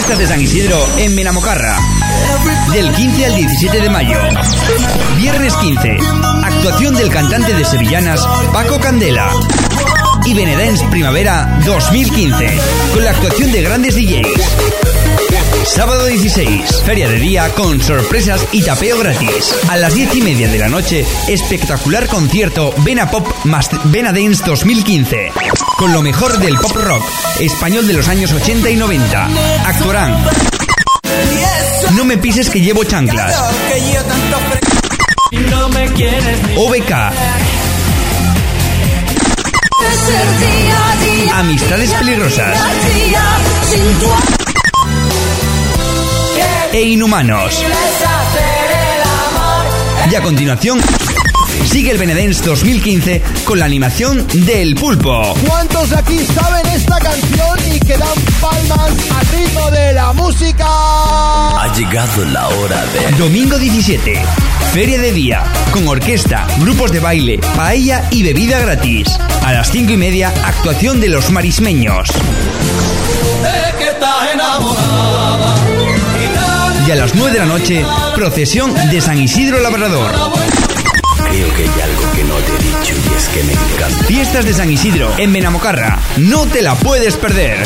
De San Isidro en Menamocarra. Del 15 al 17 de mayo. Viernes 15. Actuación del cantante de Sevillanas, Paco Candela. Y Benedens Primavera 2015. Con la actuación de grandes DJs. Sábado 16, feria de día con sorpresas y tapeo gratis. A las 10 y media de la noche, espectacular concierto Vena Pop más Vena Dance 2015. Con lo mejor del pop rock español de los años 80 y 90. Actuarán. No me pises que llevo chanclas. OBK. Amistades peligrosas. E inhumanos. Y a continuación, sigue el Benedens 2015 con la animación del pulpo. ¿Cuántos de aquí saben esta canción y que dan palmas al ritmo de la música? Ha llegado la hora de... Domingo 17. Feria de día, con orquesta, grupos de baile, paella y bebida gratis. A las 5 y media, actuación de los marismeños. Y a las 9 de la noche, procesión de San Isidro Labrador. Creo que hay algo que no te he dicho y es que me encanta. Fiestas de San Isidro en Benamocarra. No te la puedes perder.